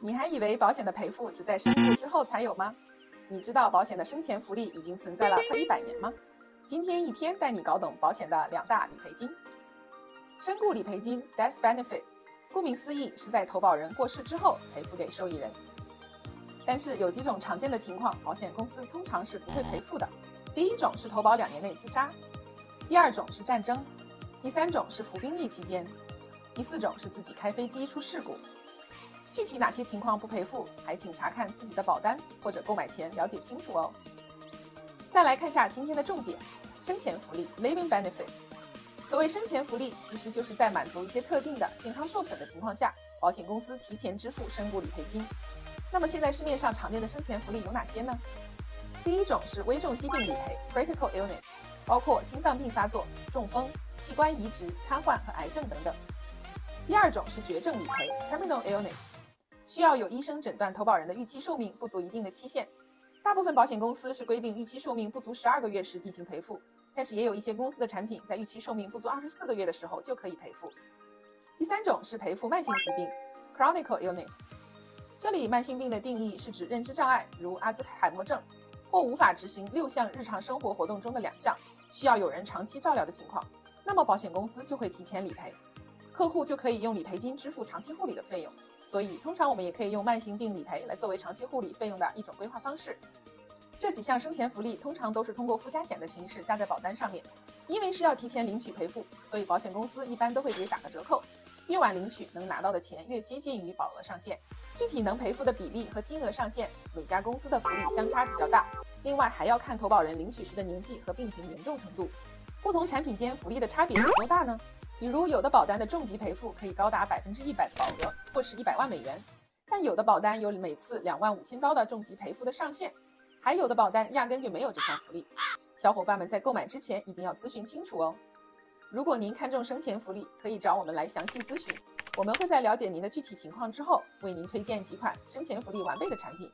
你还以为保险的赔付只在身故之后才有吗？你知道保险的生前福利已经存在了快一百年吗？今天一篇带你搞懂保险的两大理赔金。身故理赔金 （Death Benefit），顾名思义是在投保人过世之后赔付给受益人。但是有几种常见的情况，保险公司通常是不会赔付的。第一种是投保两年内自杀，第二种是战争，第三种是服兵役期间，第四种是自己开飞机出事故。具体哪些情况不赔付，还请查看自己的保单或者购买前了解清楚哦。再来看一下今天的重点：生前福利 （Living Benefit）。所谓生前福利，其实就是在满足一些特定的健康受损的情况下，保险公司提前支付身故理赔金。那么现在市面上常见的生前福利有哪些呢？第一种是危重疾病理赔 （Critical Illness），包括心脏病发作、中风、器官移植、瘫痪和癌症等等。第二种是绝症理赔 （Terminal Illness）。需要有医生诊断投保人的预期寿命不足一定的期限，大部分保险公司是规定预期寿命不足十二个月时进行赔付，但是也有一些公司的产品在预期寿命不足二十四个月的时候就可以赔付。第三种是赔付慢性疾病 （chronic illness），这里慢性病的定义是指认知障碍，如阿兹海默症，或无法执行六项日常生活活动中的两项，需要有人长期照料的情况，那么保险公司就会提前理赔，客户就可以用理赔金支付长期护理的费用。所以，通常我们也可以用慢性病理赔来作为长期护理费用的一种规划方式。这几项生前福利通常都是通过附加险的形式加在保单上面，因为是要提前领取赔付，所以保险公司一般都会给打个折扣。越晚领取，能拿到的钱越接近于保额上限。具体能赔付的比例和金额上限，每家公司的福利相差比较大。另外，还要看投保人领取时的年纪和病情严重程度。不同产品间福利的差别有多大呢？比如，有的保单的重疾赔付可以高达百分之一百的保额，或是一百万美元；但有的保单有每次两万五千刀的重疾赔付的上限，还有的保单压根就没有这项福利。小伙伴们在购买之前一定要咨询清楚哦。如果您看中生前福利，可以找我们来详细咨询，我们会在了解您的具体情况之后，为您推荐几款生前福利完备的产品。